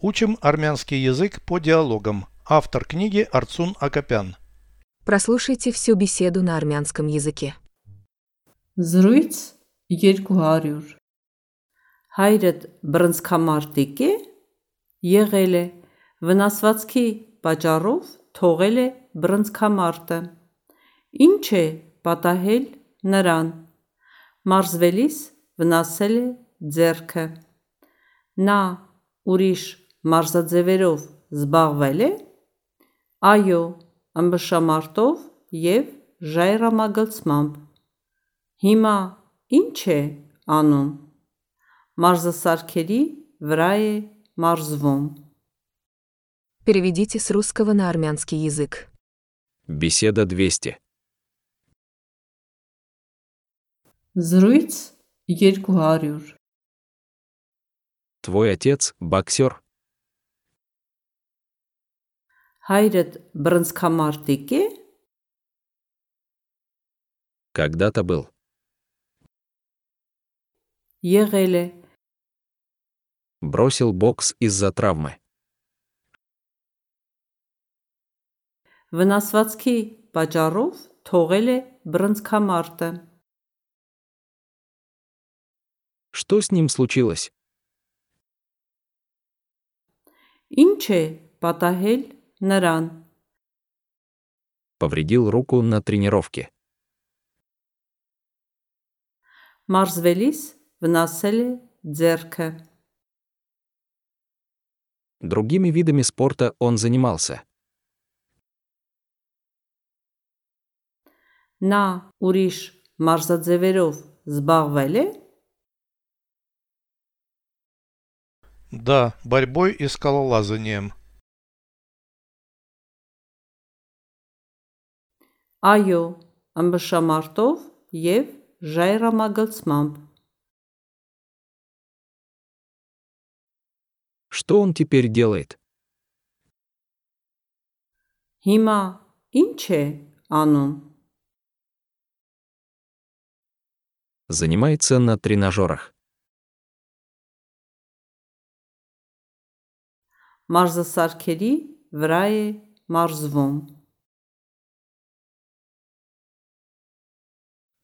Учим армянский язык по диалогам. Автор книги Арцун Акопян. Прослушайте всю беседу на армянском языке. Զրույց 200 Հայրդ բռնցքամարտիկ է եղել է վնասվածքի պատճառով թողել է բռնցքամարտը Ինչ է պատահել նրան Մարզվելիս վնասել է ձեռքը Նա ուրիշ մարզաձևերով զբաղվել է Այո, ըմբշամարտով և ժայռամագլցմամբ Հիմա ի՞նչ է անում Մարզասարքերի վրա է մարզվում Переведите с русского на армянский язык. Беседа 200. Զրույց 200 Твой отец – боксер. Հայրդ բրնցքամարտիկ է։ Когда-то был. Եղել է։ Бросил бокс из-за травмы. Վնասվածքի պատճառով թողել է բրնցքամարտը։ Что с ним случилось? Ինչ է պատահել Наран. Повредил руку на тренировке. Марзвелис в Населе Дзерке. Другими видами спорта он занимался. На Уриш Марзадзеверов сбагвели? Да, борьбой и скалолазанием. Այո, ըմբշամարտով և ժայռամագլցմամբ Что он теперь делает? Հիմա ի՞նչ է անում Занимается на тренажерах. Մարզասարքերի վրա է մարզվում